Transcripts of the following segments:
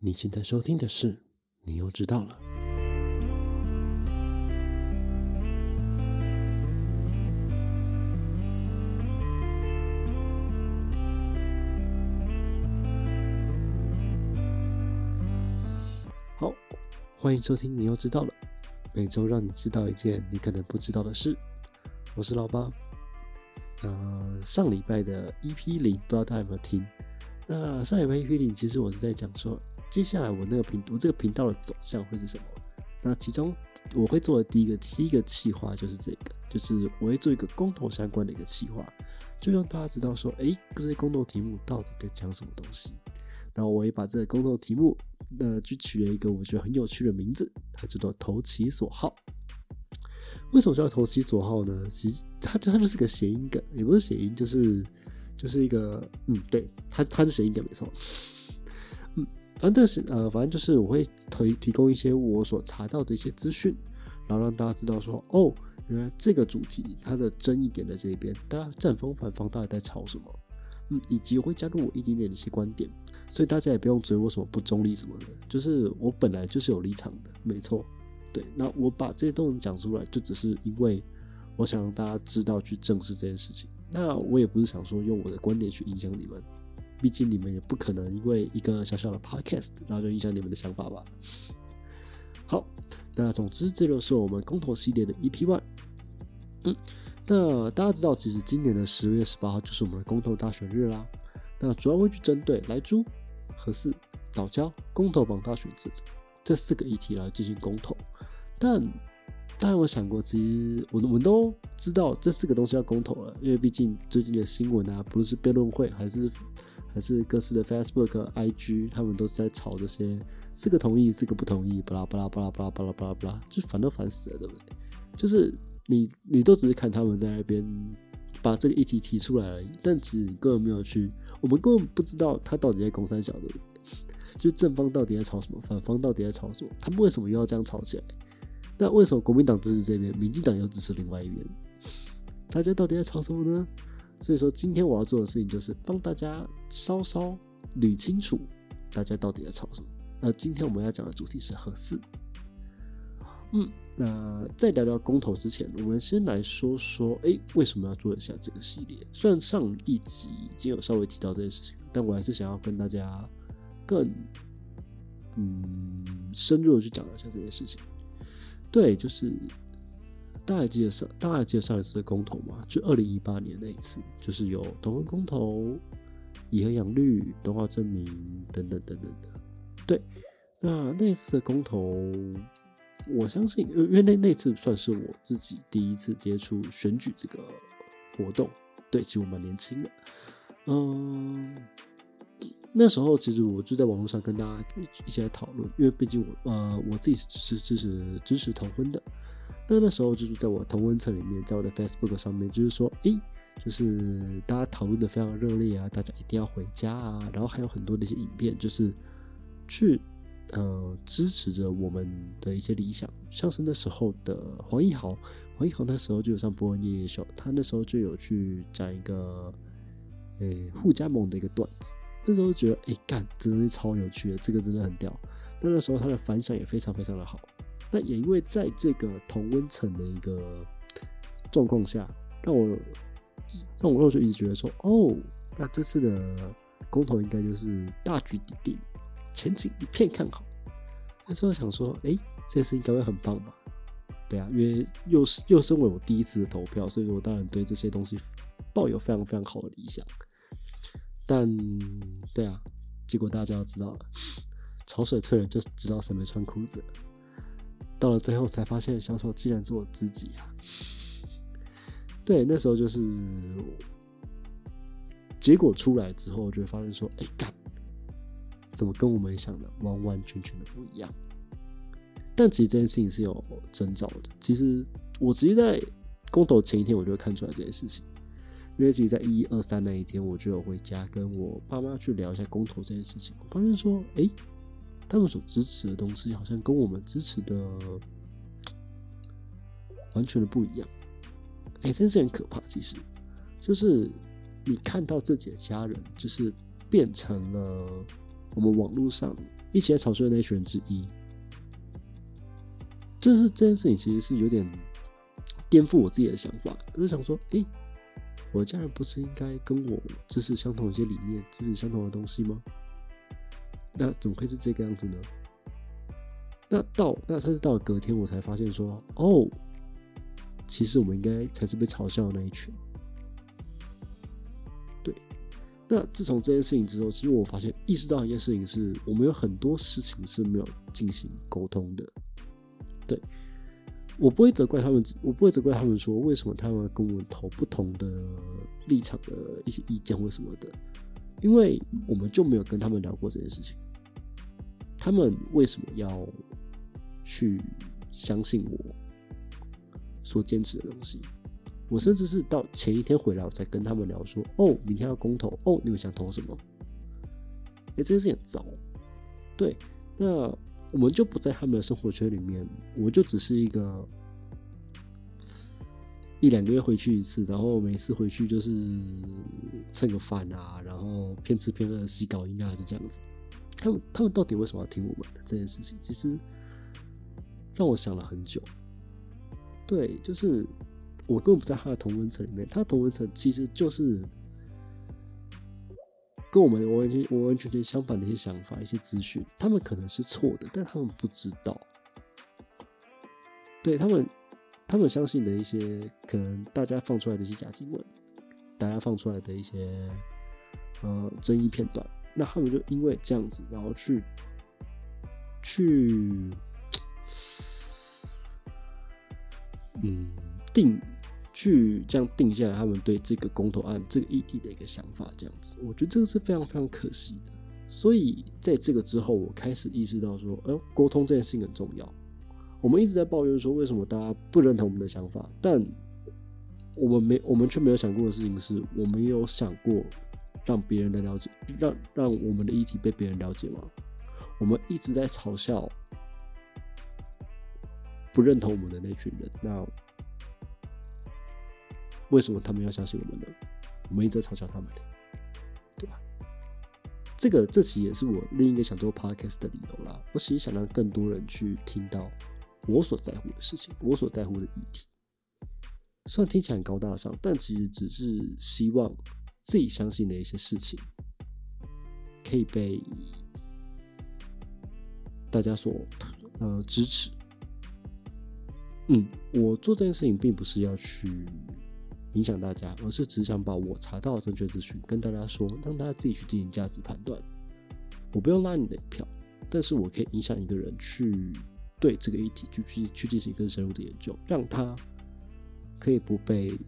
你现在收听的是，你又知道了。好，欢迎收听，你又知道了。每周让你知道一件你可能不知道的事。我是老八。呃，上礼拜的 EP 零，不知道大家有没有听？那上礼拜 EP 零，其实我是在讲说。接下来我那个频我这个频道的走向会是什么？那其中我会做的第一个第一个企划就是这个，就是我会做一个公投相关的一个企划，就让大家知道说，哎，这些公投题目到底在讲什么东西。然后我也把这个公投题目，呃，就取了一个我觉得很有趣的名字，它叫做“投其所好”。为什么叫“投其所好”呢？其实它它就是个谐音梗，也不是谐音，就是就是一个，嗯，对，它它是谐音梗没错。反正是呃，反正就是我会提提供一些我所查到的一些资讯，然后让大家知道说，哦，原来这个主题它的争议点的这一边，大家正方反方到底在吵什么，嗯，以及会加入我一点点的一些观点，所以大家也不用追我什么不中立什么的，就是我本来就是有立场的，没错，对，那我把这些都能讲出来，就只是因为我想让大家知道去正视这件事情，那我也不是想说用我的观点去影响你们。毕竟你们也不可能因为一个小小的 podcast，然后就影响你们的想法吧。好，那总之这就是我们公投系列的 EP One。嗯，那大家知道，其实今年的十月十八号就是我们的公投大选日啦。那主要会去针对来猪、核四、早教、公投榜大选这这四个议题来进行公投，但。大家有想过，其实我我们都知道这四个东西要公投了，因为毕竟最近的新闻啊，不论是辩论会还是还是各式的 Facebook、IG，他们都是在吵这些四个同意、四个不同意，巴拉巴拉巴拉巴拉巴拉巴拉巴拉，就烦都烦死了，对不对？就是你你都只是看他们在那边把这个议题提出来而已，但其实根本没有去，我们根本不知道他到底在攻三小，对不对？就正方到底在吵什么，反方到底在吵什么，他们为什么又要这样吵起来？那为什么国民党支持这边，民进党又支持另外一边？大家到底在吵什么呢？所以说，今天我要做的事情就是帮大家稍稍捋清楚，大家到底在吵什么。那今天我们要讲的主题是核四。嗯，那在聊聊公投之前，我们先来说说，哎，为什么要做一下这个系列？虽然上一集已经有稍微提到这件事情，但我还是想要跟大家更嗯深入的去讲一下这件事情。对，就是大家还记得上，大家还记得上一次的公投嘛？就二零一八年那一次，就是有同婚公投、以和养绿、动画证明等等等等的。对，那那次的公投，我相信，因为那那次算是我自己第一次接触选举这个活动。对，其实我蛮年轻的，嗯。那时候其实我就在网络上跟大家一起来讨论，因为毕竟我呃我自己是支持支持同婚的。那那时候就是在我同婚层里面，在我的 Facebook 上面，就是说，诶，就是大家讨论的非常热烈啊，大家一定要回家啊，然后还有很多的一些影片，就是去呃支持着我们的一些理想。像是那时候的黄义豪，黄义豪那时候就有上波恩夜夜秀，他那时候就有去讲一个诶互加盟的一个段子。那时候觉得，哎，干，真的是超有趣的，这个真的很屌。那那时候他的反响也非常非常的好。那也因为在这个同温层的一个状况下，让我让我就一直觉得说，哦，那这次的公投应该就是大局已定，前景一片看好。那时候想说，哎，这次应该会很棒吧？对啊，因为又是又身为我第一次的投票，所以我当然对这些东西抱有非常非常好的理想。但对啊，结果大家要知道了，潮水退了就知道谁没穿裤子。到了最后才发现，小丑竟然是我自己啊！对，那时候就是结果出来之后，就会发现说：“哎干，怎么跟我们想的完完全全的不一样？”但其实这件事情是有征兆的。其实我直接在公投前一天，我就会看出来这件事情。因为其实，在一二三那一天，我就有回家跟我爸妈去聊一下公投这件事情。我发现说，哎，他们所支持的东西好像跟我们支持的完全的不一样。哎，真是很可怕。其实，就是你看到自己的家人，就是变成了我们网络上一起来吵税的那群人之一。就是这件事情其实是有点颠覆我自己的想法，我就想说，诶，我的家人不是应该跟我支持相同一些理念，支持相同的东西吗？那怎么会是这个样子呢？那到那甚至到了隔天，我才发现说，哦，其实我们应该才是被嘲笑的那一群。对，那自从这件事情之后，其实我发现意识到一件事情是，我们有很多事情是没有进行沟通的。对，我不会责怪他们，我不会责怪他们说为什么他们跟我们投不同的立场的一些意见或什么的，因为我们就没有跟他们聊过这件事情。他们为什么要去相信我所坚持的东西？我甚至是到前一天回来，我才跟他们聊说：“哦，明天要公投，哦，你们想投什么？”哎，这件事情很糟。对，那。我们就不在他们的生活圈里面，我就只是一个一两个月回去一次，然后每次回去就是蹭个饭啊，然后骗吃骗喝的洗搞音啊，就这样子。他们他们到底为什么要听我们的这件事情？其实让我想了很久。对，就是我根本不在他的同温层里面，他同温层其实就是。跟我们完全完完全全相反的一些想法、一些资讯，他们可能是错的，但他们不知道。对他们，他们相信的一些可能大家放出来的一些假新闻，大家放出来的一些呃争议片段，那他们就因为这样子，然后去去嗯定。去这样定下来，他们对这个公投案这个议题的一个想法，这样子，我觉得这个是非常非常可惜的。所以在这个之后，我开始意识到说，呃，沟通这件事情很重要。我们一直在抱怨说，为什么大家不认同我们的想法？但我们没，我们却没有想过的事情是，我们有想过让别人来了解，让让我们的议题被别人了解吗？我们一直在嘲笑不认同我们的那群人，那。为什么他们要相信我们呢？我们一直在嘲笑他们的，对吧？这个这其实也是我另一个想做 podcast 的理由啦。我其实想让更多人去听到我所在乎的事情，我所在乎的议题。虽然听起来很高大上，但其实只是希望自己相信的一些事情可以被大家所呃支持。嗯，我做这件事情并不是要去。影响大家，而是只想把我查到的正确资讯跟大家说，让大家自己去进行价值判断。我不用拉你的票，但是我可以影响一个人去对这个议题去去去进行更深入的研究，让他可以不被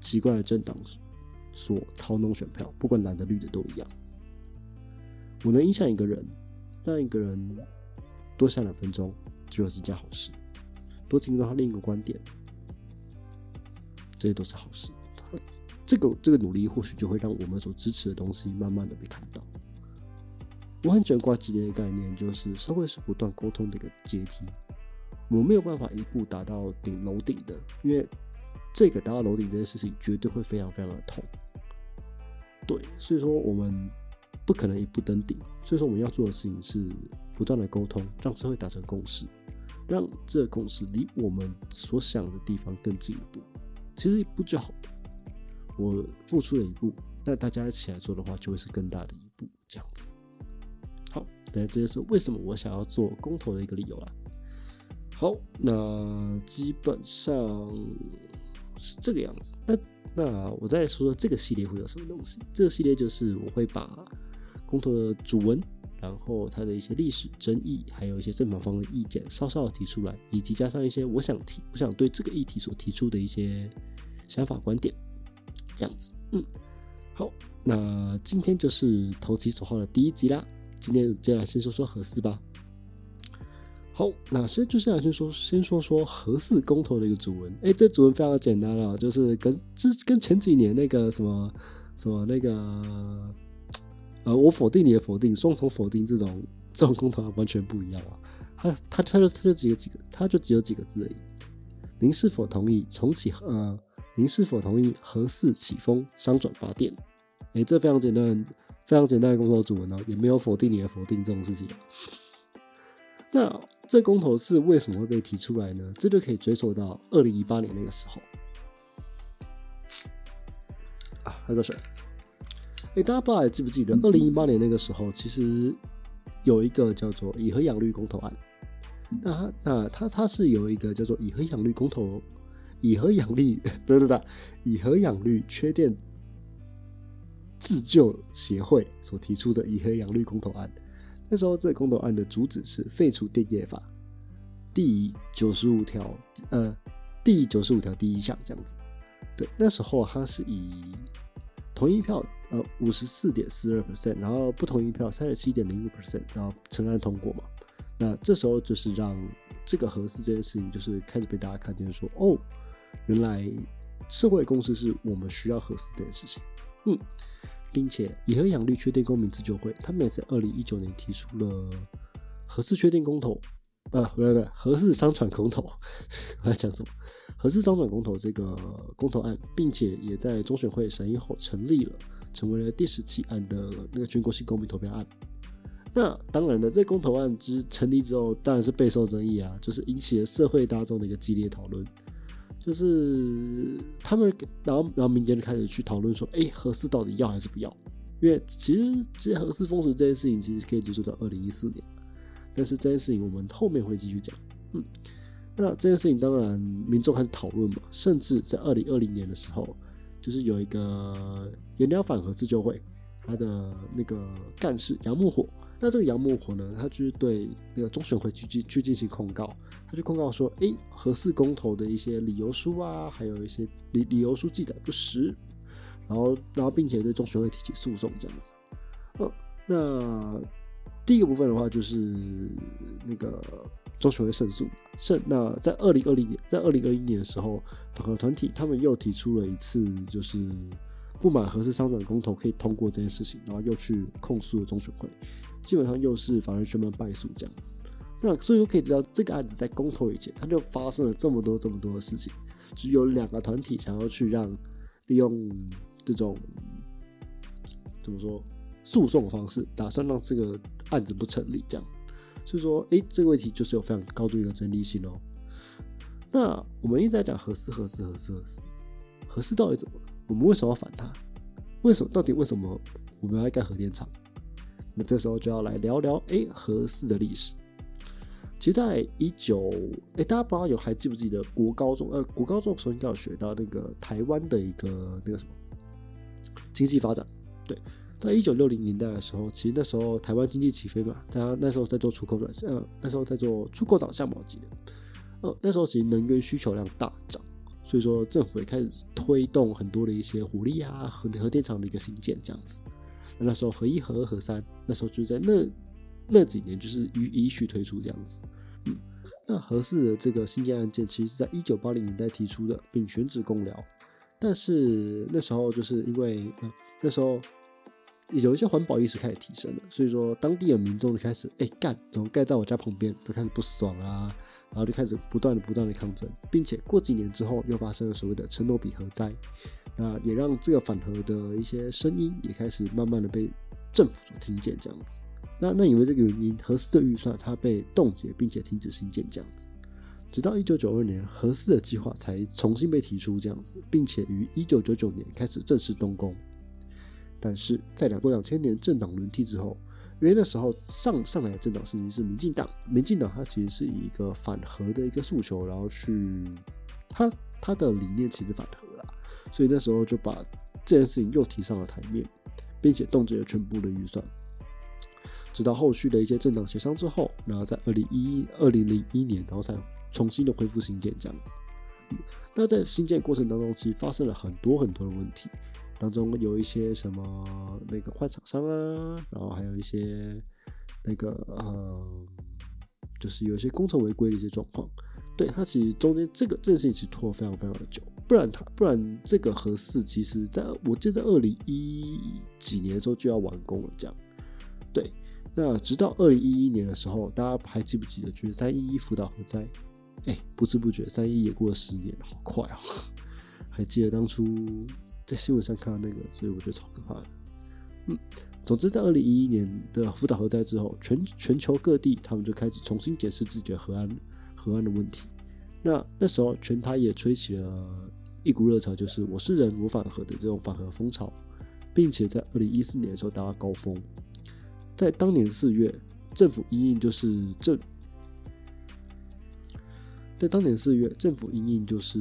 奇怪的政党所操弄选票，不管蓝的绿的都一样。我能影响一个人，让一个人多想两分钟，就是一件好事。多听到他另一个观点。这些都是好事，他这个这个努力或许就会让我们所支持的东西慢慢的被看到。我很喜欢挂机的一个概念，就是社会是不断沟通的一个阶梯，我们没有办法一步达到顶楼顶的，因为这个达到楼顶这件事情绝对会非常非常的痛。对，所以说我们不可能一步登顶，所以说我们要做的事情是不断的沟通，让社会达成共识，让这个共识离我们所想的地方更进一步。其实一步就好我付出了一步，那大家一起来做的话，就会是更大的一步，这样子。好，那这就是为什么我想要做公投的一个理由啦。好，那基本上是这个样子。那那我再说说这个系列会有什么东西？这个系列就是我会把公投的主文，然后它的一些历史争议，还有一些正反方的意见，稍稍的提出来，以及加上一些我想提，我想对这个议题所提出的一些。想法观点，这样子，嗯，好，那今天就是投其所好的第一集啦。今天接下来先说说核四吧。好，那先就先来先说，先说说核四公投的一个主文。哎，这主文非常的简单啊，就是跟这跟前几年那个什么什么那个，呃，我否定你的否定，双重否定这种这种公投完全不一样啊。他他他就他就几个几个，他就只有几个字而已。您是否同意重启呃？您是否同意核四起风商转发电？哎，这非常简单，非常简单的公投主文哦，也没有否定你的否定这种事情。那这公投是为什么会被提出来呢？这就可以追溯到二零一八年那个时候啊，喝个水。哎，大家不知道还记不记得二零一八年那个时候，其实有一个叫做以核养绿公投案。那它那它它是有一个叫做以核养绿公投，以核养绿不不不，以核养绿缺电自救协会所提出的以核养绿公投案。那时候这个公投案的主旨是废除电业法第九十五条，呃，第九十五条第一项这样子。对，那时候它是以同一票。呃，五十四点四二 percent，然后不同意票三十七点零五 percent，然后成案通过嘛。那这时候就是让这个核四这件事情，就是开始被大家看见，说哦，原来社会共识是我们需要核四这件事情。嗯，并且以和养绿确定公民自救会，他们也在二零一九年提出了核四确定公投，呃，不对不对，核四商船公投，我在讲什么？核四商船公投这个公投案，并且也在中选会审议后成立了。成为了第十七案的那个全国性公民投票案。那当然了，这公投案之成立之后，当然是备受争议啊，就是引起了社会大众的一个激烈讨论。就是他们，然后然后民间就开始去讨论说，哎，核四到底要还是不要？因为其实其实核四封存这件事情，其实可以追溯到二零一四年。但是这件事情我们后面会继续讲。嗯，那这件事情当然民众开始讨论嘛，甚至在二零二零年的时候。就是有一个颜料反和自救会，他的那个干事杨木火，那这个杨木火呢，他就是对那个中选会去进去进行控告，他去控告说，哎，核四公投的一些理由书啊，还有一些理理由书记载不实，然后然后并且对中选会提起诉讼这样子。哦，那第一个部分的话就是那个。中选会胜诉，胜那在二零二零年，在二零二一年的时候，反核团体他们又提出了一次，就是不满核四商转公投可以通过这件事情，然后又去控诉了中选会，基本上又是法院宣判败诉这样子。那所以说可以知道，这个案子在公投以前，它就发生了这么多这么多的事情，就有两个团体想要去让利用这种怎么说诉讼方式，打算让这个案子不成立这样。所以说，哎，这个问题就是有非常高度一个争议性哦。那我们一直在讲核四、核四、核四、核四，核四到底怎么了？我们为什么要反它？为什么？到底为什么我们要盖核电厂？那这时候就要来聊聊，哎，核四的历史。其实，在一九，哎，大家不知道有还记不记得国高中？呃，国高中的时候应该有学到那个台湾的一个那个什么经济发展，对。在一九六零年代的时候，其实那时候台湾经济起飞嘛，家那时候在做出口转向，那时候在做出口导向嘛，我记得，呃，那时候其实能源需求量大涨，所以说政府也开始推动很多的一些火力啊、核核电厂的一个新建这样子。那那时候核一、核二、核三，那时候就是在那那几年就是予以序推出这样子。嗯，那合适的这个新建案件，其实是在一九八零年代提出的，并选址公寮，但是那时候就是因为呃那时候。有一些环保意识开始提升了，所以说当地的民众就开始哎干，怎么盖在我家旁边，都开始不爽啊，然后就开始不断的不断的抗争，并且过几年之后又发生了所谓的陈诺比核灾，那也让这个反核的一些声音也开始慢慢的被政府所听见这样子。那那因为这个原因，核四的预算它被冻结，并且停止新建这样子，直到一九九二年核四的计划才重新被提出这样子，并且于一九九九年开始正式动工。但是在两过两千年政党轮替之后，因为那时候上上来的政党实是民进党，民进党它其实是以一个反核的一个诉求，然后去它它的理念其实反核啦，所以那时候就把这件事情又提上了台面，并且冻结了全部的预算，直到后续的一些政党协商之后，然后在二零一二零零一年，然后才重新的恢复新建这样子。那在新建过程当中，其实发生了很多很多的问题。当中有一些什么那个换厂商啊，然后还有一些那个呃，就是有一些工程违规的一些状况。对它其实中间这个这件事情其实拖了非常非常的久，不然它不然这个核四其实在我记得二零一几年的时候就要完工了，这样。对，那直到二零一一年的时候，大家还记不记得就是三一一福岛核灾？哎，不知不觉三一也过了十年，好快啊！还记得当初在新闻上看到那个，所以我觉得超可怕的。嗯，总之，在二零一一年的福岛核灾之后，全全球各地他们就开始重新解释自己的核安核安的问题。那那时候，全台也吹起了一股热潮，就是“我是人，我反核”的这种反核风潮，并且在二零一四年的时候达到高峰。在当年四月，政府因应就是政，在当年四月，政府因应就是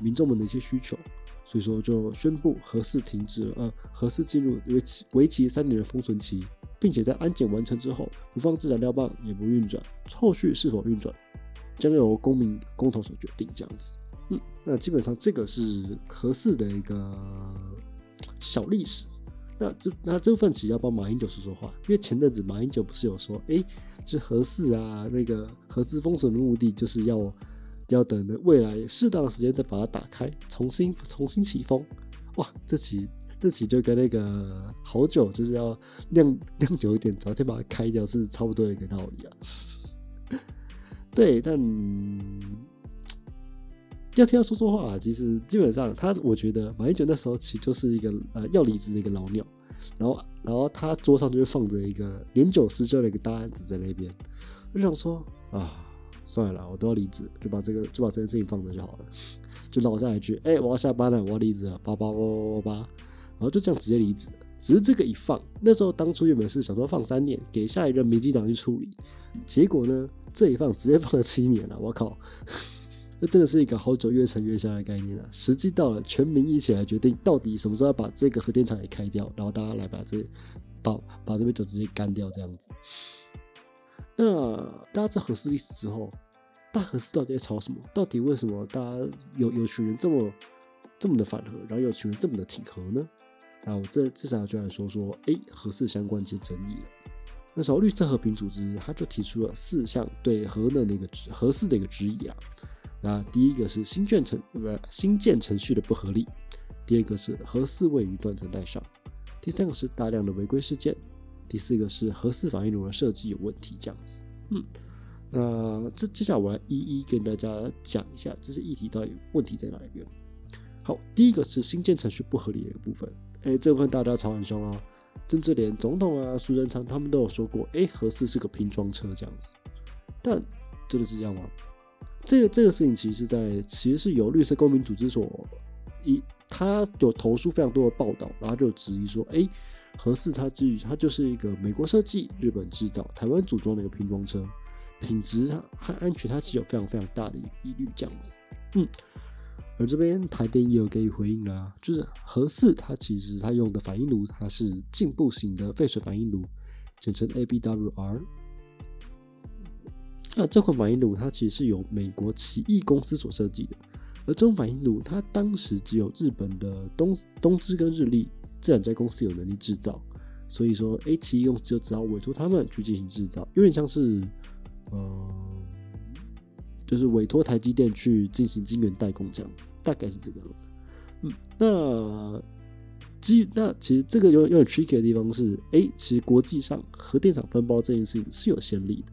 民众们的一些需求。所以说，就宣布核四停止，呃，核四进入为期为期三年的封存期，并且在安检完成之后，不放置燃料棒，也不运转，后续是否运转，将由公民公投所决定。这样子，嗯，那基本上这个是核四的一个小历史。那这那这部分其实要帮马英九说说话，因为前阵子马英九不是有说，哎，这核四啊，那个核四封存的目的就是要。要等未来适当的时间再把它打开，重新重新起风。哇，这期这期就跟那个好酒就是要酿酿久一点，早点把它开掉是差不多的一个道理啊。对，但 要听他说说话，其实基本上他，我觉得马英九那时候其实就是一个呃要离职的一个老鸟，然后然后他桌上就会放着一个年久失修的一个大案子在那边，我就想说啊。算了，我都要离职，就把这个就把这件事情放着就好了，就落下一句，哎，我要下班了，我要离职了，叭叭叭叭叭，然后就这样直接离职。只是这个一放，那时候当初原本是想说放三年，给下一任民进党去处理，结果呢，这一放直接放了七年了，我靠，这真的是一个好久越沉越香的概念了。时机到了，全民一起来决定，到底什么时候要把这个核电厂给开掉，然后大家来把这把把这杯酒直接干掉，这样子。那大家知道核四历史之后，大核四到底在吵什么？到底为什么大家有有群人这么这么的反核，然后有群人这么的挺核呢？那我这这下就来说说，哎，核四相关一些争议。那时候绿色和平组织他就提出了四项对核能的那个核四的一个质疑啊。那第一个是新建程不新建程序的不合理，第二个是核四位于断层带上，第三个是大量的违规事件。第四个是核四反应炉的设计有问题，这样子。嗯，那这接下来我来一一跟大家讲一下这些议题到底问题在哪里边。好，第一个是新建程序不合理的一个部分。哎，这部分大家吵很凶啊，甚至连总统啊、苏贞昌他们都有说过，哎，核四是个拼装车这样子。但真的是这样吗？这个这个事情其实是在其实是由绿色公民组织所一，他有投诉非常多的报道，然后就质疑说，哎。核四它至于它就是一个美国设计、日本制造、台湾组装的一个拼装车，品质它和安全它其实有非常非常大的疑虑这样子。嗯，而这边台电也有给予回应啦，就是核四它其实它用的反应炉它是进步型的沸水反应炉，简称 ABWR。那这款反应炉它其实是由美国奇异公司所设计的，而这种反应炉它当时只有日本的东东芝跟日立。自然在公司有能力制造，所以说 A 企用就只好委托他们去进行制造，有点像是，呃，就是委托台积电去进行晶圆代工这样子，大概是这个样子。嗯，那基那其实这个有有点 tricky 的地方是，哎，其实国际上核电厂分包这件事情是有先例的，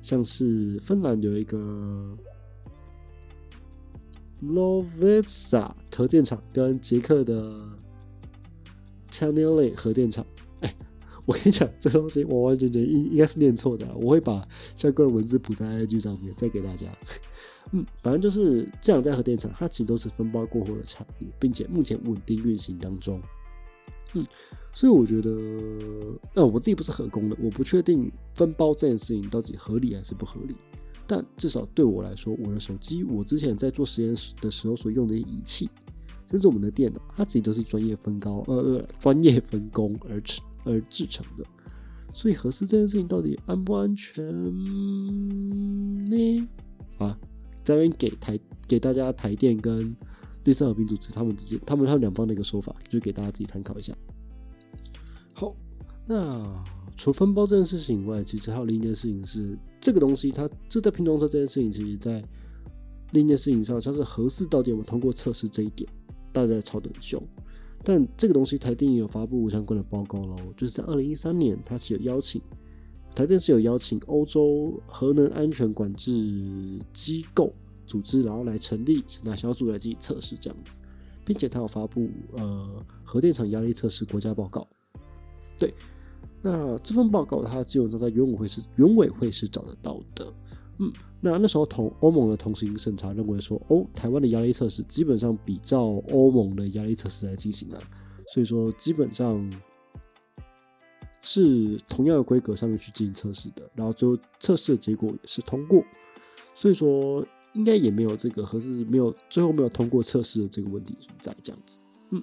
像是芬兰有一个 Lovisa 核电厂跟捷克的。E y 核电厂，哎，我跟你讲，这东西完完全全应应该是念错的，我会把相关的文字补在 IG 上面再给大家。嗯，反正就是这两家核电厂，它其实都是分包过后的产物，并且目前稳定运行当中。嗯，所以我觉得，那我自己不是核工的，我不确定分包这件事情到底合理还是不合理。但至少对我来说，我的手机，我之前在做实验室的时候所用的仪器。甚至我们的电脑，它自己都是专业分高呃呃专业分工而成而制成的，所以核四这件事情到底安不安全呢？啊，这边给台给大家台电跟绿色和平组织他们之间他们他们两方的一个说法，就给大家自己参考一下。好，那除分包这件事情以外，其实还有另一件事情是，这个东西它这在拼装车这件事情，其实在另一件事情上，像是核四到底有没有通过测试这一点。大家在吵得很凶，但这个东西台电也有发布相关的报告喽，就是在二零一三年，它是有邀请台电是有邀请欧洲核能安全管制机构组织，然后来成立审查小组来进行测试这样子，并且它有发布呃核电厂压力测试国家报告。对，那这份报告它基本上在原委会是原委会是找得到的。嗯，那那时候同欧盟的同行审查认为说，哦，台湾的压力测试基本上比照欧盟的压力测试来进行了，所以说基本上是同样的规格上面去进行测试的，然后最后测试的结果也是通过，所以说应该也没有这个核试没有最后没有通过测试的这个问题存在这样子。嗯，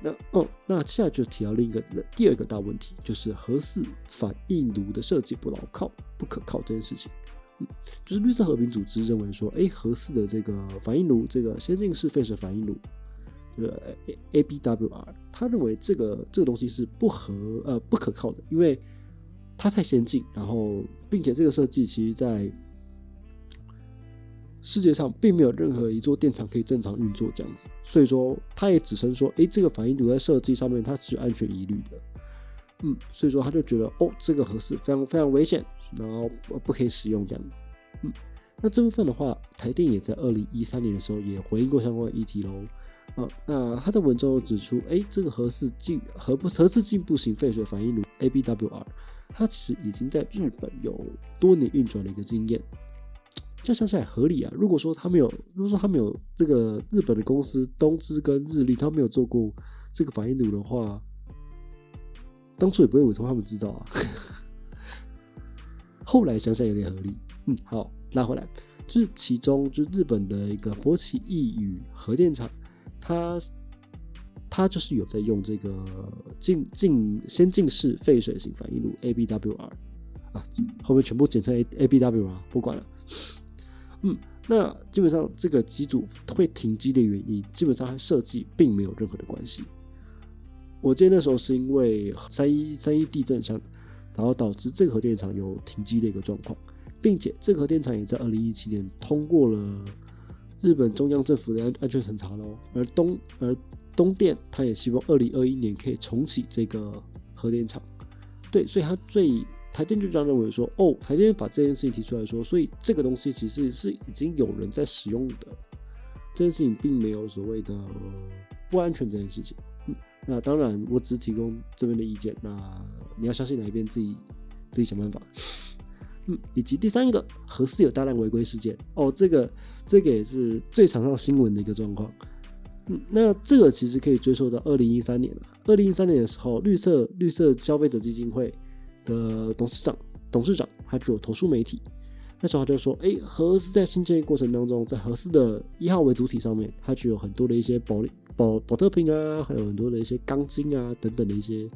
那哦，那接下来就提到另一个第二个大问题，就是核四反应炉的设计不牢靠、不可靠这件事情。就是绿色和平组织认为说，哎，核四的这个反应炉，这个先进式废水反应炉，呃，A B W R，他认为这个这个东西是不合呃不可靠的，因为它太先进，然后并且这个设计其实在世界上并没有任何一座电厂可以正常运作这样子，所以说他也指称说，哎，这个反应炉在设计上面它是有安全疑虑的。嗯，所以说他就觉得哦，这个合适非常非常危险，然后不可以使用这样子。嗯，那这部分的话，台电也在二零一三年的时候也回应过相关的议题喽。啊，那他在文中指出，哎，这个核四进核不核四进步型废水反应炉 ABWR，它其实已经在日本有多年运转的一个经验。这样想起来合理啊。如果说他没有，如果说他没有这个日本的公司东芝跟日立，他没有做过这个反应炉的话。当初也不会委托他们制造啊，后来想想有点合理。嗯，好，拉回来，就是其中就日本的一个博奇义宇核电厂，它它就是有在用这个进进先进式废水型反应炉 ABWR 啊，后面全部简称 ABWR，不管了。嗯，那基本上这个机组会停机的原因，基本上和设计并没有任何的关系。我记得那时候是因为三一三一地震上，然后导致这个核电厂有停机的一个状况，并且这个核电厂也在二零一七年通过了日本中央政府的安安全审查喽。而东而东电他也希望二零二一年可以重启这个核电厂，对，所以他最台电就这样认为说，哦，台电把这件事情提出来说，所以这个东西其实是已经有人在使用的，这件事情并没有所谓的不安全这件事情。那当然，我只提供这边的意见。那你要相信哪一边，自己自己想办法。嗯，以及第三个，核四有大量违规事件哦，这个这个也是最常上新闻的一个状况。嗯，那这个其实可以追溯到二零一三年了。二零一三年的时候，绿色绿色消费者基金会的董事长董事长他就有投诉媒体，那时候他就说，哎，核四在新建过程当中，在核四的一号为主体上面，它具有很多的一些保保保特瓶啊，还有很多的一些钢筋啊等等的一些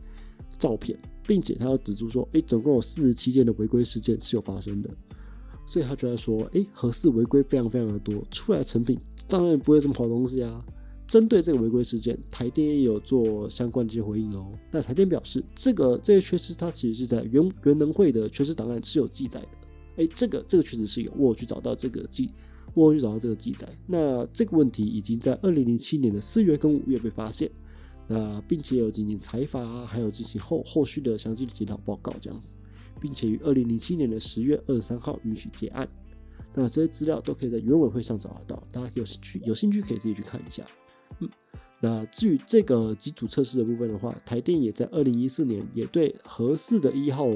照片，并且他要指出说，哎，总共有四十七件的违规事件是有发生的，所以他就在说，哎，核四违规非常非常的多，出来的成品当然不会什么好东西啊。针对这个违规事件，台电也有做相关的一些回应哦。那台电表示，这个这些缺失，它其实是在原原能会的缺失档案是有记载的。哎，这个这个确实是有，我去找到这个记。我去找到这个记载，那这个问题已经在二零零七年的四月跟五月被发现，那并且有进行采访，还有进行后后续的详细的检讨报告这样子，并且于二零零七年的十月二十三号允许结案。那这些资料都可以在原委会上找得到，大家有兴趣有兴趣可以自己去看一下。嗯，那至于这个机组测试的部分的话，台电也在二零一四年也对合适的一号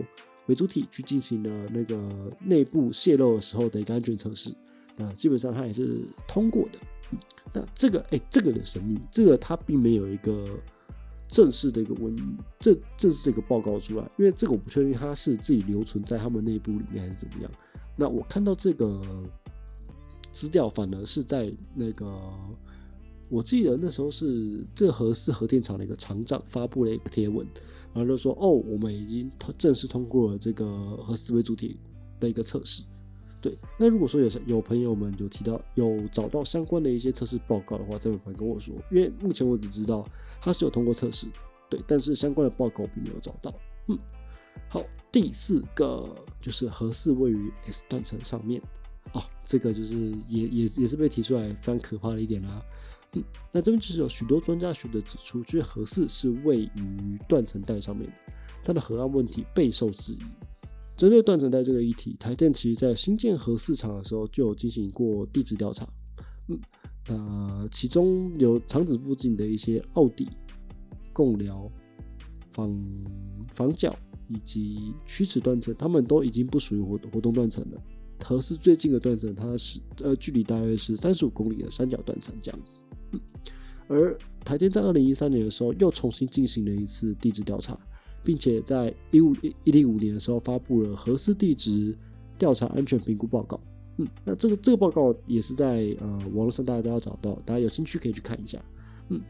为主体去进行了那个内部泄漏的时候的一个安全测试。那基本上它也是通过的。那这个哎，这个的神秘，这个它并没有一个正式的一个文，这正式的一个报告出来，因为这个我不确定它是自己留存在他们内部里面还是怎么样。那我看到这个资料，反而是在那个，我记得那时候是这核四核电厂的一个厂长发布了一个贴文，然后就说哦，我们已经正式通过了这个核四为主体的一个测试。对，那如果说有有朋友们有提到有找到相关的一些测试报告的话，再麻烦跟我说，因为目前我只知道它是有通过测试，对，但是相关的报告并没有找到。嗯，好，第四个就是核四位于 S 断层上面，哦，这个就是也也也是被提出来非常可怕的一点啦。那这边就是有许多专家学者指出，就是核四是位于断层带上面的，它的核安问题备受质疑。针对断层带这个议题，台电其实在新建核四厂的时候就有进行过地质调查。嗯，那其中有厂址附近的一些奥底、贡寮、房房角以及屈尺断层，它们都已经不属于活活动断层了。核四最近的断层，它是呃距离大约是三十五公里的三角断层这样子。而台电在二零一三年的时候又重新进行了一次地质调查，并且在一五一零五年的时候发布了核四地质调查安全评估报告。嗯，那这个这个报告也是在呃网络上大家都要找到，大家有兴趣可以去看一下。嗯，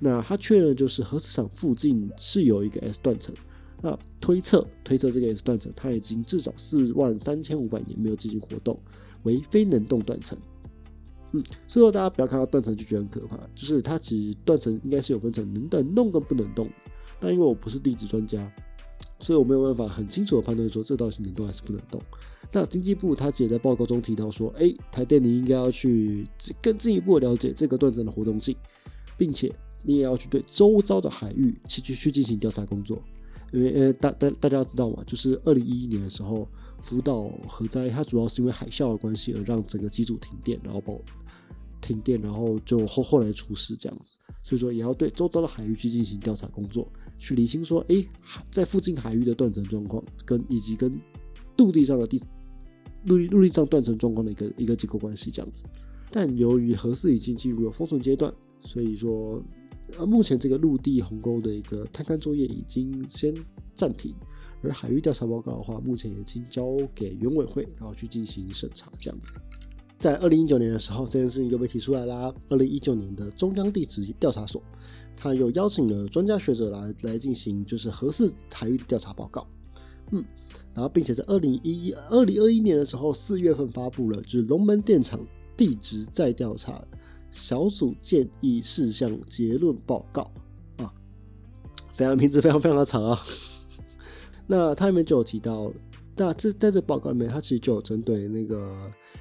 那它确认就是核磁场附近是有一个 S 断层。那推测推测这个 S 断层，它已经至少四万三千五百年没有进行活动，为非能动断层。嗯，所以说大家不要看到断层就觉得很可怕，就是它其实断层应该是有分成能能动跟不能动。但因为我不是地质专家，所以我没有办法很清楚的判断说这到底能动还是不能动。那经济部它也在报告中提到说，哎，台电你应该要去更进一步了解这个断层的活动性，并且你也要去对周遭的海域去去去进行调查工作。因为呃，大大大家知道嘛，就是二零一一年的时候，福岛核灾，它主要是因为海啸的关系而让整个机组停电，然后爆停电，然后就后后来出事这样子。所以说，也要对周遭的海域去进行调查工作，去理清说，哎，在附近海域的断层状况，跟以及跟陆地上的地陆陆地上断层状况的一个一个结构关系这样子。但由于核四已经进入了封存阶段，所以说。呃，目前这个陆地鸿沟的一个探勘作业已经先暂停，而海域调查报告的话，目前已经交给原委会，然后去进行审查。这样子，在二零一九年的时候，这件事情就被提出来啦。二零一九年的中央地质调查所，他又邀请了专家学者来来进行就是核四海域的调查报告。嗯，然后并且在二零一二零二一年的时候，四月份发布了就是龙门电厂地质再调查。小组建议事项结论报告啊，非常名字非常非常的长啊。那它里面就有提到，那这在这报告里面，它其实就有针对那个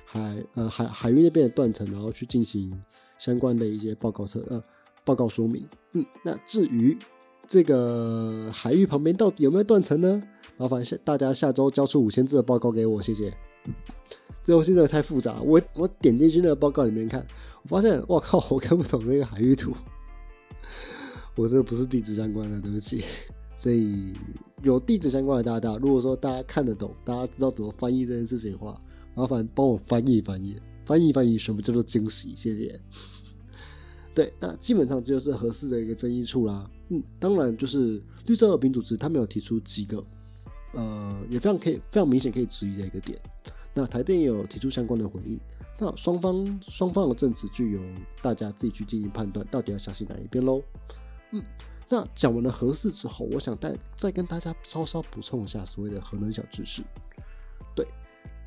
海呃海海域那边的断层，然后去进行相关的一些报告测呃报告说明。嗯，那至于这个海域旁边到底有没有断层呢？麻烦下大家下周交出五千字的报告给我，谢谢。这东西真的太复杂，我我点进去那个报告里面看，我发现我靠，我看不懂那个海域图，我这不是地质相关的，对不起。所以有地质相关的大大，如果说大家看得懂，大家知道怎么翻译这件事情的话，麻烦帮我翻译翻译，翻译翻译什么叫做惊喜，谢谢。对，那基本上这就是合适的一个争议处啦。嗯，当然就是绿色和平组织，他们有提出几个，呃，也非常可以非常明显可以质疑的一个点。那台电也有提出相关的回应，那双方双方的证词就由大家自己去进行判断，到底要相信哪一边喽？嗯，那讲完了核四之后，我想再再跟大家稍稍补充一下所谓的核能小知识。对，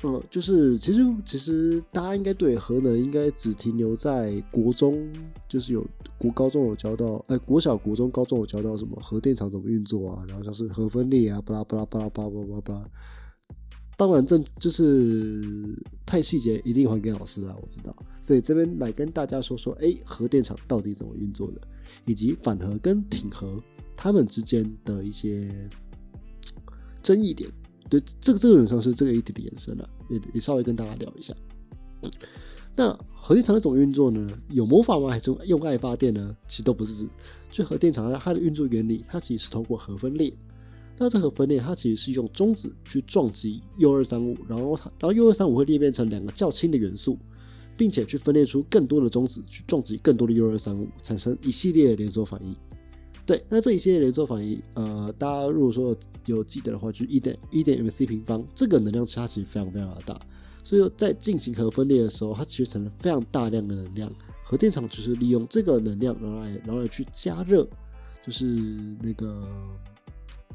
呃，就是其实其实大家应该对核能应该只停留在国中，就是有国高中有教到，哎，国小、国中、高中有教到什么核电厂怎么运作啊，然后像是核分裂啊，巴拉巴拉巴拉巴拉巴拉巴拉。当然，这就是太细节，一定还给老师啦。我知道，所以这边来跟大家说说，哎，核电厂到底怎么运作的，以及反核跟挺核它们之间的一些争议点。对，这个这个有算是这个议题的延伸了，也也稍微跟大家聊一下。那核电厂是怎么运作呢？有魔法吗？还是用爱发电呢？其实都不是。就核电厂它的运作原理，它其实是通过核分裂。那这核分裂，它其实是用中子去撞击铀二三五，然后它，然后铀二三五会裂变成两个较轻的元素，并且去分裂出更多的中子去撞击更多的铀二三五，产生一系列的连锁反应。对，那这一系列连锁反应，呃，大家如果说有记得的话，就是一点一点 m c 平方，这个能量差其实非常非常的大，所以在进行核分裂的时候，它其实产生非常大量的能量。核电厂就是利用这个能量，然后来然后来去加热，就是那个。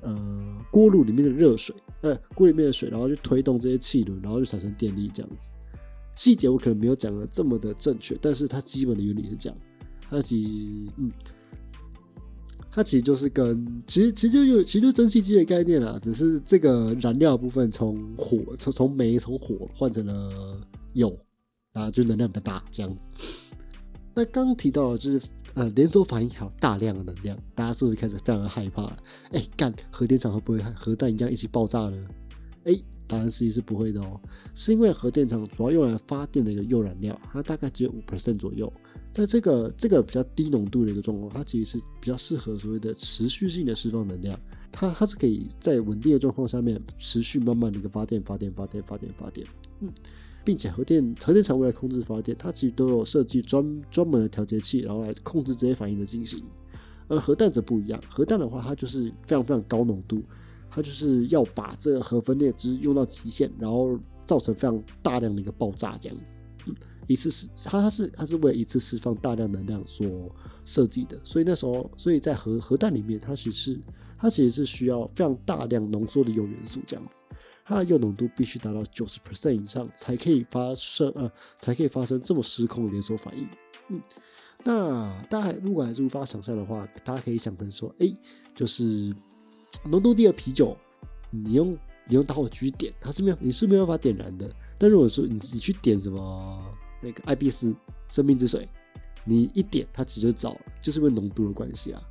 呃，锅炉里面的热水，呃，锅里面的水，然后去推动这些气轮，然后就产生电力这样子。细节我可能没有讲的这么的正确，但是它基本的原理是这样。它其实嗯，它其实就是跟其实其实就有其实就蒸汽机的概念啦，只是这个燃料部分从火从从煤从火换成了油，啊，就能量比较大这样子。那刚提到的就是。呃，连锁反应还有大量的能量，大家是不是开始非常的害怕？哎，干核电厂会不会和核弹一样一起爆炸呢？哎，答案实际是不会的哦，是因为核电厂主要用来发电的一个铀燃料，它大概只有五 percent 左右。那这个这个比较低浓度的一个状况，它其实是比较适合所谓的持续性的释放能量，它它是可以在稳定的状况下面持续慢慢的一个发电发电发电发电发电，嗯，并且核电核电厂为了控制发电，它其实都有设计专专门的调节器，然后来控制这些反应的进行。而核弹则不一样，核弹的话，它就是非常非常高浓度，它就是要把这个核分裂值用到极限，然后造成非常大量的一个爆炸这样子。嗯，一次是它它是它是为了一次释放大量能量所设计的，所以那时候所以在核核弹里面，它其实是它其实是需要非常大量浓缩的铀元素这样子，它的铀浓度必须达到九十 percent 以上才可以发生呃才可以发生这么失控的连锁反应。嗯，那大家如果还是无法想象的话，大家可以想成说，哎，就是浓度低的啤酒，你用你用打火机点，它是没有你是没有办法点燃的。但如果说你你去点什么那个艾必斯生命之水，你一点它其实就着了，就是因为浓度的关系啊。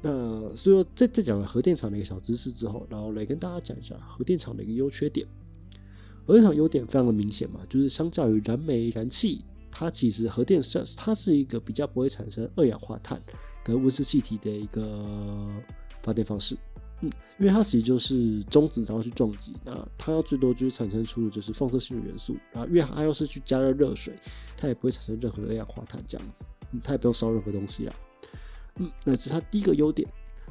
那所以说在在讲了核电厂的一个小知识之后，然后来跟大家讲一下核电厂的一个优缺点。核电厂优点非常的明显嘛，就是相较于燃煤、燃气，它其实核电是它是一个比较不会产生二氧化碳跟温室气体的一个发电方式。嗯，因为它其实就是中子，然后去撞击，那它要最多就是产生出的就是放射性的元素，然后因为它要是去加热热水，它也不会产生任何二氧化碳这样子，嗯，它也不用烧任何东西啊，嗯，那是它第一个优点。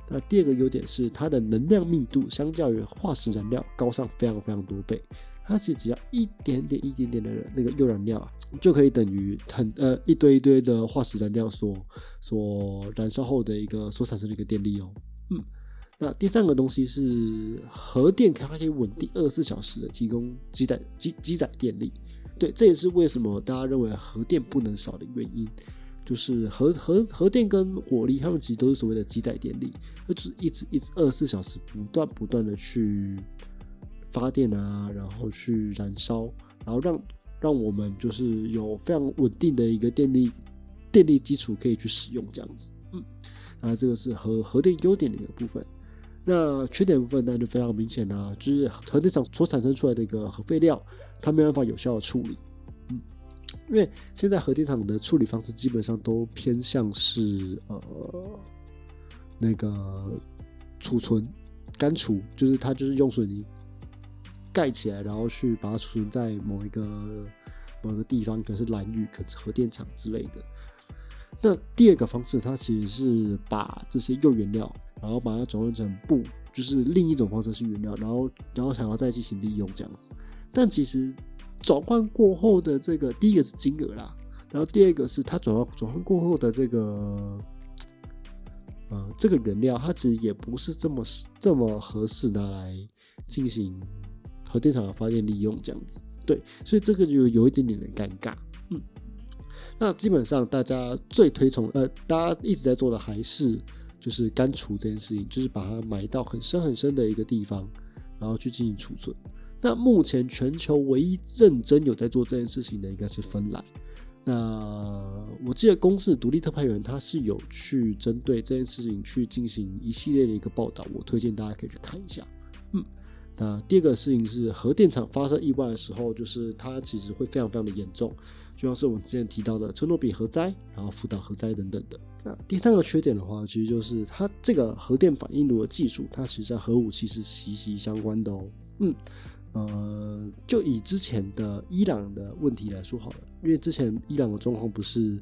那第二个优点是它的能量密度相较于化石燃料高上非常非常多倍，它其实只要一点点一点点的那个铀燃料啊，就可以等于很呃一堆一堆的化石燃料所所燃烧后的一个所产生的一个电力哦，嗯。那第三个东西是核电，它可以稳定二十四小时的提供积载积积载电力。对，这也是为什么大家认为核电不能少的原因，就是核核核电跟火力，它们其实都是所谓的积载电力，就是一直一直二十四小时不断不断的去发电啊，然后去燃烧，然后让让我们就是有非常稳定的一个电力电力基础可以去使用这样子。嗯，那这个是核核电优点的一个部分。那缺点部分那就非常明显啦，就是核电厂所产生出来的一个核废料，它没办法有效的处理。因为现在核电厂的处理方式基本上都偏向是呃那个储存干储，就是它就是用水泥盖起来，然后去把它储存在某一个某一个地方，可是蓝屿，可是核电厂之类的。那第二个方式，它其实是把这些铀原料。然后把它转换成布，就是另一种方式是原料，然后然后想要再进行利用这样子。但其实转换过后的这个，第一个是金额啦，然后第二个是它转换转换过后的这个，呃，这个原料它其实也不是这么这么合适拿来进行核电厂的发电利用这样子。对，所以这个就有一点点的尴尬。嗯，那基本上大家最推崇，呃，大家一直在做的还是。就是干储这件事情，就是把它埋到很深很深的一个地方，然后去进行储存。那目前全球唯一认真有在做这件事情的，应该是芬兰。那我记得公司独立特派员他是有去针对这件事情去进行一系列的一个报道，我推荐大家可以去看一下。嗯，那第二个事情是核电厂发生意外的时候，就是它其实会非常非常的严重，就像是我们之前提到的车诺比核灾，然后福岛核灾等等的。那第三个缺点的话，其实就是它这个核电反应炉的技术，它其实和武器是息息相关的哦。嗯，呃，就以之前的伊朗的问题来说好了，因为之前伊朗的状况不是，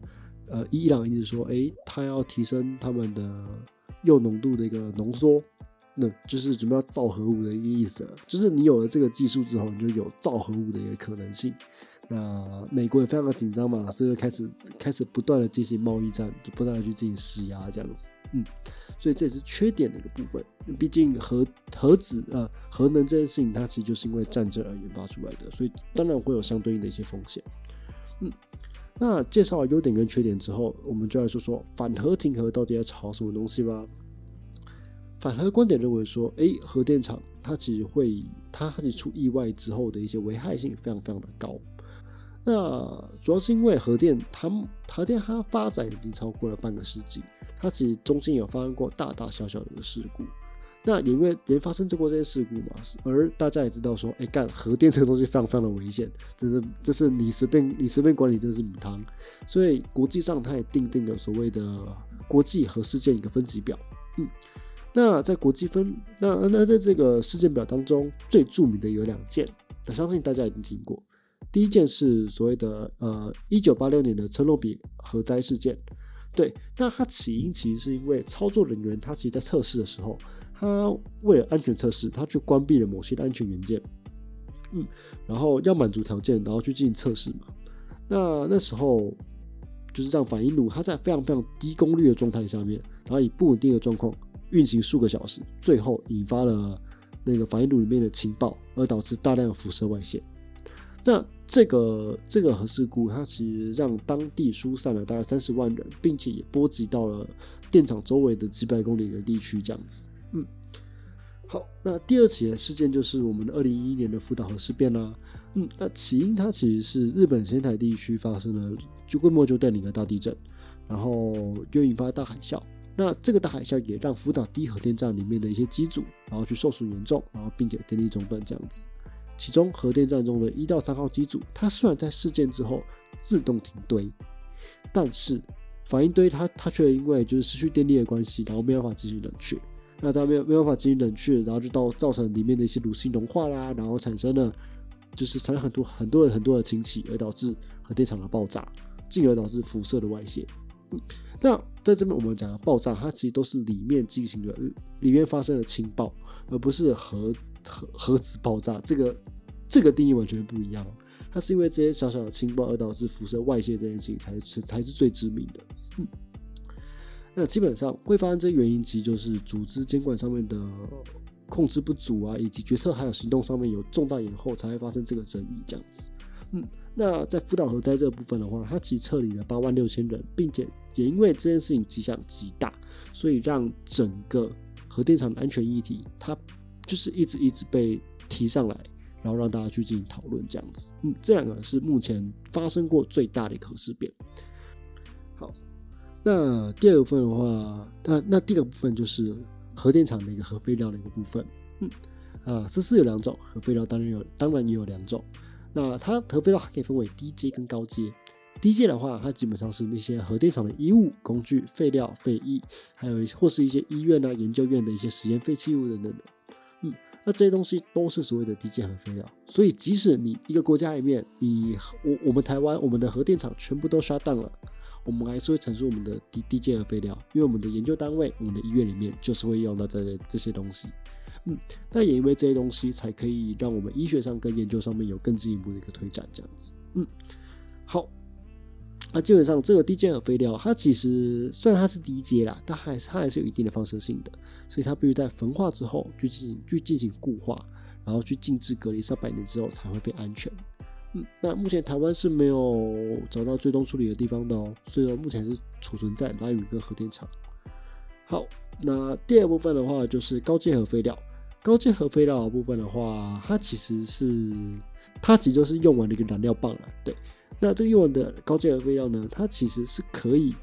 呃，伊朗一直说，哎，他要提升他们的铀浓度的一个浓缩，那就是准备要造核武的一个意思，就是你有了这个技术之后，你就有造核武的一个可能性。那美国也非常紧张嘛，所以就开始开始不断的进行贸易战，就不断的去进行施压这样子，嗯，所以这也是缺点的一个部分。毕竟核核子呃核能这件事情，它其实就是因为战争而研发出来的，所以当然会有相对应的一些风险。嗯，那介绍了优点跟缺点之后，我们就来说说反核停核到底在炒什么东西吧。反核观点认为说，哎，核电厂它其实会它开始出意外之后的一些危害性非常非常的高。那主要是因为核电，它核电它发展已经超过了半个世纪，它其实中间有发生过大大小小的事故。那也因为也发生过这些事故嘛，而大家也知道说，哎，干核电这个东西非常非常的危险，这是这是你随便你随便管理，这是母汤。所以国际上它也定定了所谓的国际核事件一个分级表。嗯，那在国际分那那在这个事件表当中，最著名的有两件，我相信大家已经听过。第一件是所谓的呃一九八六年的车诺比核灾事件。对，那它起因其实是因为操作人员他其实在测试的时候。他为了安全测试，他去关闭了某些的安全元件，嗯，然后要满足条件，然后去进行测试嘛。那那时候就是让反应炉它在非常非常低功率的状态下面，然后以不稳定的状况运行数个小时，最后引发了那个反应炉里面的情报，而导致大量的辐射外泄。那这个这个核事故，它其实让当地疏散了大概三十万人，并且也波及到了电厂周围的几百公里的地区，这样子。嗯，好，那第二起的事件就是我们的二零一一年的福岛核事变啦。嗯，那起因它其实是日本仙台地区发生了就规模就带领的大地震，然后又引发大海啸。那这个大海啸也让福岛第一核电站里面的一些机组，然后去受损严重，然后并且电力中断这样子。其中核电站中的一到三号机组，它虽然在事件之后自动停堆，但是反应堆它它却因为就是失去电力的关系，然后没有办法进行冷却。那它没有没有办法进行冷却，然后就到造成里面的一些卤性融化啦，然后产生了就是产生很多很多的很多的氢气，而导致核电厂的爆炸，进而导致辐射的外泄。那在这边我们讲的爆炸，它其实都是里面进行了里面发生了氢爆，而不是核核核子爆炸。这个这个定义完全不一样，它是因为这些小小的氢爆而导致辐射外泄这件事情才是才是最致命的。嗯。那基本上会发生这原因，其实就是组织监管上面的控制不足啊，以及决策还有行动上面有重大延后，才会发生这个争议这样子。嗯，那在福岛核灾这个部分的话，它其实撤离了八万六千人，并且也因为这件事情影响极大，所以让整个核电厂的安全议题，它就是一直一直被提上来，然后让大家去进行讨论这样子。嗯，这两个是目前发生过最大的一个核事变。好。那第二部分的话，那那第二个部分就是核电厂的一个核废料的一个部分。嗯，啊，这是有两种核废料，当然有，当然也有两种。那它核废料还可以分为低阶跟高阶。低阶的话，它基本上是那些核电厂的衣物、工具、废料、废液，还有或是一些医院啊、研究院的一些实验废弃物等等的。那这些东西都是所谓的低阶核废料。所以，即使你一个国家里面，以我我们台湾，我们的核电厂全部都刷档了。我们还是会陈述我们的低低阶核废料，因为我们的研究单位、我们的医院里面就是会用到这这些东西。嗯，那也因为这些东西，才可以让我们医学上跟研究上面有更进一步的一个推展，这样子。嗯，好，那基本上这个低阶核废料，它其实虽然它是低阶啦，但还是它还是有一定的放射性的，所以它必须在焚化之后去进行去进行固化，然后去静置隔离上百年之后才会变安全。嗯，那目前台湾是没有找到最终处理的地方的哦，所以目前是储存在南屿跟核电厂。好，那第二部分的话就是高阶核废料。高阶核废料的部分的话，它其实是它其实就是用完的一个燃料棒了。对，那这个用完的高阶核废料呢，它其实是可以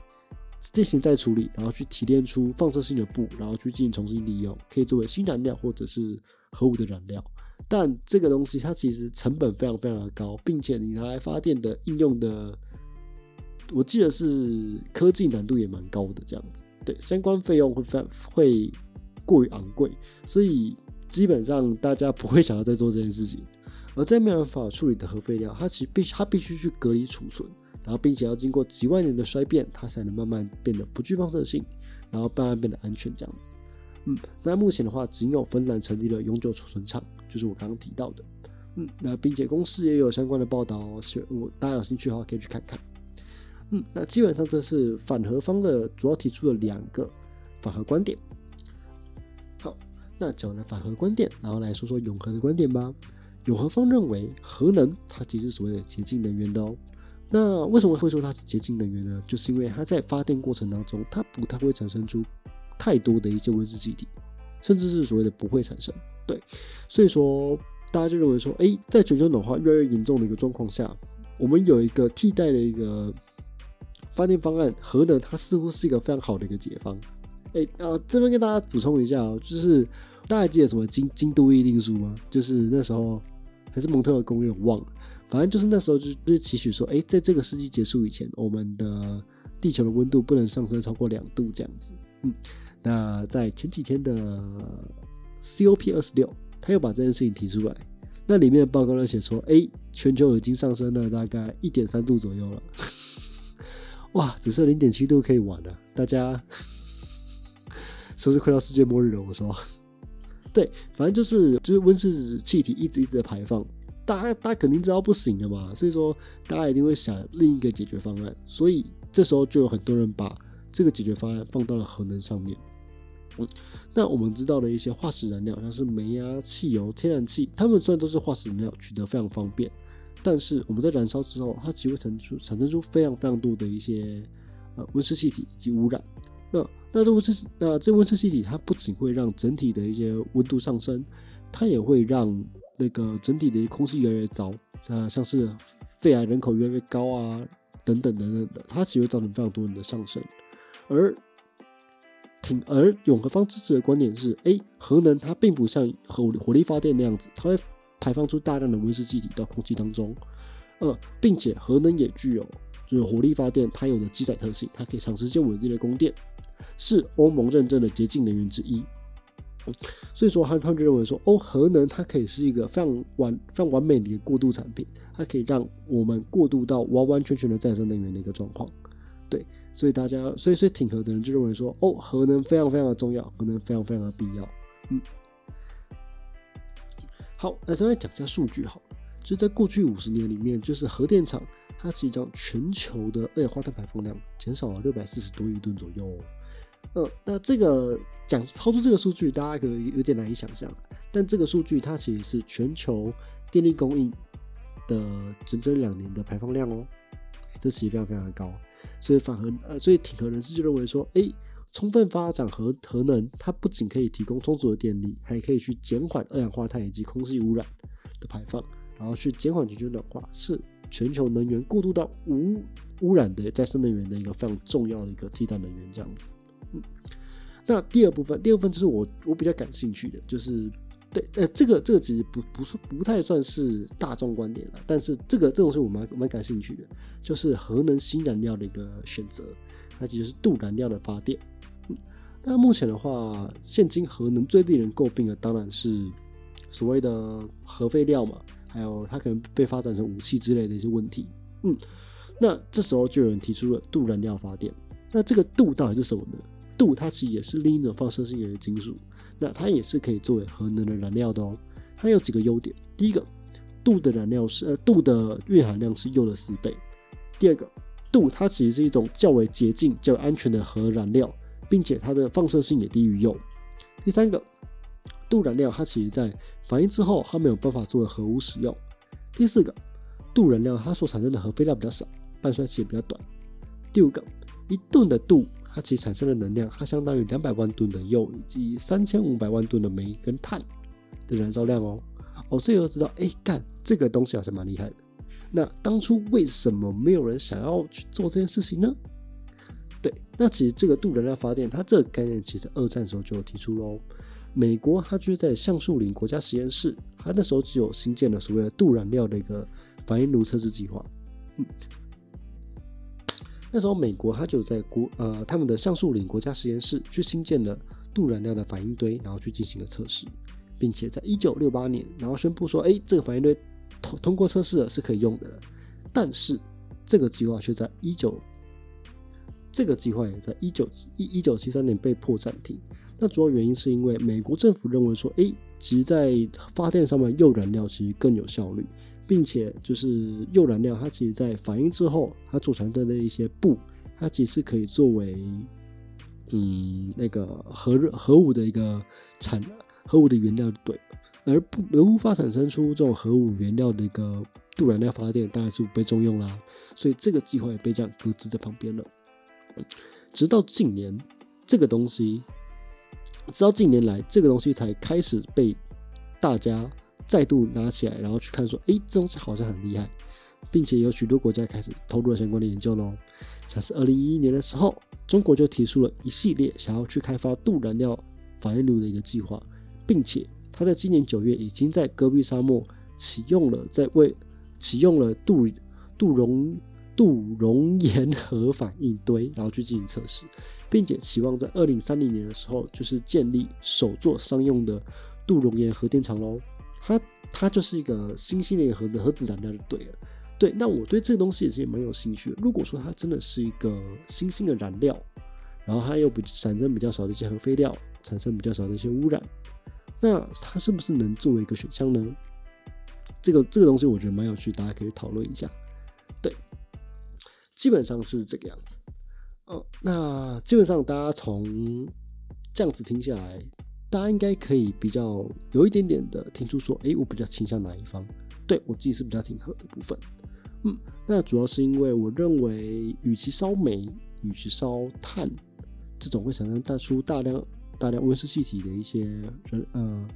进行再处理，然后去提炼出放射性的布，然后去进行重新利用，可以作为新燃料或者是核武的燃料。但这个东西它其实成本非常非常的高，并且你拿来发电的应用的，我记得是科技难度也蛮高的这样子。对，相关费用会非常会过于昂贵，所以基本上大家不会想要再做这件事情。而在没办法处理的核废料，它其实必须它必须去隔离储存，然后并且要经过几万年的衰变，它才能慢慢变得不具放射性，然后慢慢变得安全这样子。嗯，那目前的话，仅有芬兰成立了永久储存厂，就是我刚刚提到的。嗯，那并且公司也有相关的报道，我大家有兴趣的话可以去看看。嗯，那基本上这是反核方的主要提出的两个反核观点。那讲了反核观点，然后来说说永和的观点吧。永和方认为，核能它其实所谓的洁净能源的哦。那为什么会说它是洁净能源呢？就是因为它在发电过程当中，它不太会产生出。太多的一些温室气体，甚至是所谓的不会产生。对，所以说大家就认为说，哎，在全球暖化越来越严重的一个状况下，我们有一个替代的一个发电方案，核能它似乎是一个非常好的一个解方。哎，啊，这边跟大家补充一下哦，就是大家记得什么京京都议定书吗？就是那时候还是蒙特勒公约，我忘了。反正就是那时候就就是期许说，哎，在这个世纪结束以前，我们的地球的温度不能上升超过两度这样子。嗯，那在前几天的 COP 二十六，他又把这件事情提出来。那里面的报告呢写说，哎，全球已经上升了大概一点三度左右了。哇，只剩零点七度可以玩了，大家 是不是快到世界末日了？我说，对，反正就是就是温室气体一直一直的排放。大家，大家肯定知道不行的嘛，所以说大家一定会想另一个解决方案，所以这时候就有很多人把这个解决方案放到了核能上面。嗯，那我们知道的一些化石燃料，像是煤啊、汽油、天然气，它们虽然都是化石燃料，取得非常方便，但是我们在燃烧之后，它其实会产出产生出非常非常多的一些呃温室气体以及污染。那那这温室那这温室气体，它不仅会让整体的一些温度上升，它也会让那个整体的空气越来越糟，啊，像是肺癌人口越来越高啊，等等等等的，它其实会造成非常多人的上升。而挺而永和方支持的观点是，哎，核能它并不像核火力发电那样子，它会排放出大量的温室气体到空气当中，呃，并且核能也具有就是火力发电它有的机载特性，它可以长时间稳定的供电，是欧盟认证的洁净能源之一。所以说，他他们就认为说，哦，核能它可以是一个非常完、非常完美的一个过渡产品，它可以让我们过渡到完完全全的再生能源的一个状况。对，所以大家，所以所以挺核的人就认为说，哦，核能非常非常的重要，核能非常非常的必要。嗯，好，那再来讲一下数据好了，就在过去五十年里面，就是核电厂它实际上全球的二氧化碳排放量减少了六百四十多亿吨左右。呃，那这个讲抛出这个数据，大家可能有点难以想象。但这个数据它其实是全球电力供应的整整两年的排放量哦，这其实非常非常的高。所以反核呃，所以挺核人士就认为说，哎，充分发展核核能，它不仅可以提供充足的电力，还可以去减缓二氧化碳以及空气污染的排放，然后去减缓全球暖化，是全球能源过渡到无污染的再生能源的一个非常重要的一个替代能源，这样子。嗯，那第二部分，第二部分就是我我比较感兴趣的，就是对，呃，这个这个其实不不是不太算是大众观点了，但是这个这种是我蛮蛮感兴趣的，就是核能新燃料的一个选择，它其实是度燃料的发电。嗯，那目前的话，现今核能最令人诟病的当然是所谓的核废料嘛，还有它可能被发展成武器之类的一些问题。嗯，那这时候就有人提出了度燃料发电，那这个度到底是什么呢？镀它其实也是另一种放射性的金属，那它也是可以作为核能的燃料的哦。它有几个优点：第一个，镀的燃料是呃镀的蕴含量是铀的四倍；第二个，镀它其实是一种较为洁净、较为安全的核燃料，并且它的放射性也低于铀；第三个，镀燃料它其实在反应之后它没有办法作为核污使用；第四个，镀燃料它所产生的核废料比较少，半衰期也比较短；第五个，一吨的镀。它其实产生的能量，它相当于两百万吨的铀以及三千五百万吨的煤跟碳的燃烧量哦。哦，所以我知道，哎，干这个东西好像蛮厉害的。那当初为什么没有人想要去做这件事情呢？对，那其实这个度燃料发电，它这个概念其实二战时候就有提出喽。美国它就是在橡树林国家实验室，它那时候只有新建了所谓的度燃料的一个反应炉测试计划。嗯。那时候，美国它就在国呃他们的橡树岭国家实验室去新建了镀燃料的反应堆，然后去进行了测试，并且在一九六八年，然后宣布说，哎，这个反应堆通通过测试了，是可以用的了。但是这个计划却在一九这个计划也在一九一一九七三年被迫暂停。那主要原因是因为美国政府认为说，哎，其实在发电上面，铀燃料其实更有效率。并且就是铀燃料，它其实在反应之后，它组成的那一些布，它其实可以作为嗯那个核热核武的一个产核武的原料，对。而不而无法产生出这种核武原料的一个镀燃料发电，当然是不被重用啦。所以这个计划也被这样搁置在旁边了。直到近年，这个东西，直到近年来，这个东西才开始被大家。再度拿起来，然后去看，说，哎，这东西好像很厉害，并且有许多国家开始投入了相关的研究喽。像是二零一一年的时候，中国就提出了一系列想要去开发镀燃料反应炉的一个计划，并且他在今年九月已经在戈壁沙漠启用了在为启用了杜杜熔杜熔岩核反应堆，然后去进行测试，并且期望在二零三零年的时候，就是建立首座商用的杜熔岩核电厂喽。它它就是一个新兴的一个核核子燃料就对了。对，那我对这个东西也是蛮有兴趣。如果说它真的是一个新兴的燃料，然后它又比产生比较少的一些核废料，产生比较少的一些污染，那它是不是能作为一个选项呢？这个这个东西我觉得蛮有趣，大家可以讨论一下。对，基本上是这个样子。哦，那基本上大家从这样子听下来，大家应该可以比较有一点点的听出说，哎，我比较倾向哪一方？对我自己是比较挺核的部分。嗯，那主要是因为我认为，与其烧煤，与其烧碳，这种会产生大出大量大量温室气体的一些人呃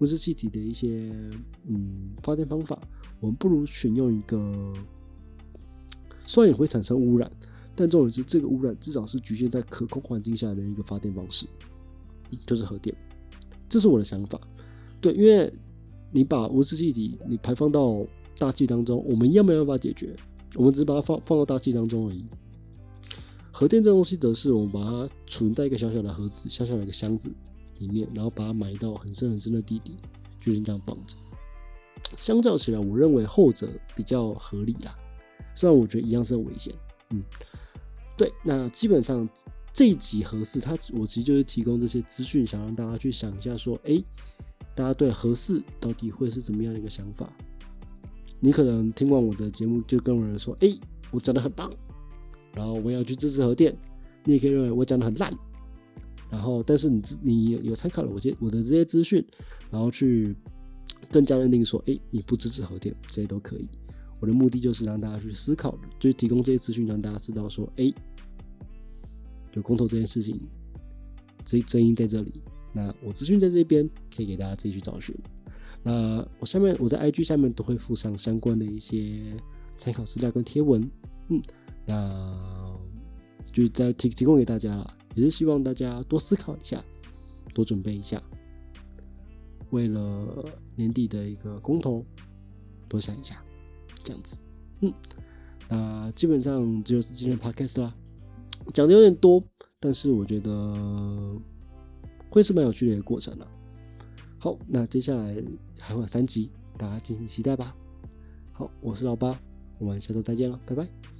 温室气体的一些嗯发电方法，我们不如选用一个虽然也会产生污染，但重点是这个污染至少是局限在可控环境下的一个发电方式，就是核电。这是我的想法。对，因为你把温室气体你排放到大气当中，我们一样没办法解决，我们只是把它放放到大气当中而已。核电这东西则是我们把它存在一个小小的盒子、小小的一个箱子里面，然后把它埋到很深很深的地底，就是这样放着。相较起来，我认为后者比较合理啦。虽然我觉得一样是很危险。嗯，对。那基本上这一集合适，它我其实就是提供这些资讯，想让大家去想一下，说，哎，大家对合适到底会是怎么样的一个想法？你可能听完我的节目，就跟人说：“哎，我讲的很棒，然后我要去支持核电。”你也可以认为我讲的很烂，然后但是你你有参考了我这我的这些资讯，然后去更加认定说：“哎，你不支持核电，这些都可以。”我的目的就是让大家去思考，就提供这些资讯，让大家知道说：“哎，有公投这件事情，这争议在这里，那我资讯在这边，可以给大家自己去找寻。”那我下面我在 IG 下面都会附上相关的一些参考资料跟贴文，嗯，那就再提提供给大家了，也是希望大家多思考一下，多准备一下，为了年底的一个公投多想一下，这样子，嗯，那基本上就是今天 Podcast 啦，讲的有点多，但是我觉得会是蛮有趣的一个过程了。好，那接下来还会有三集，大家敬请期待吧。好，我是老八，我们下周再见了，拜拜。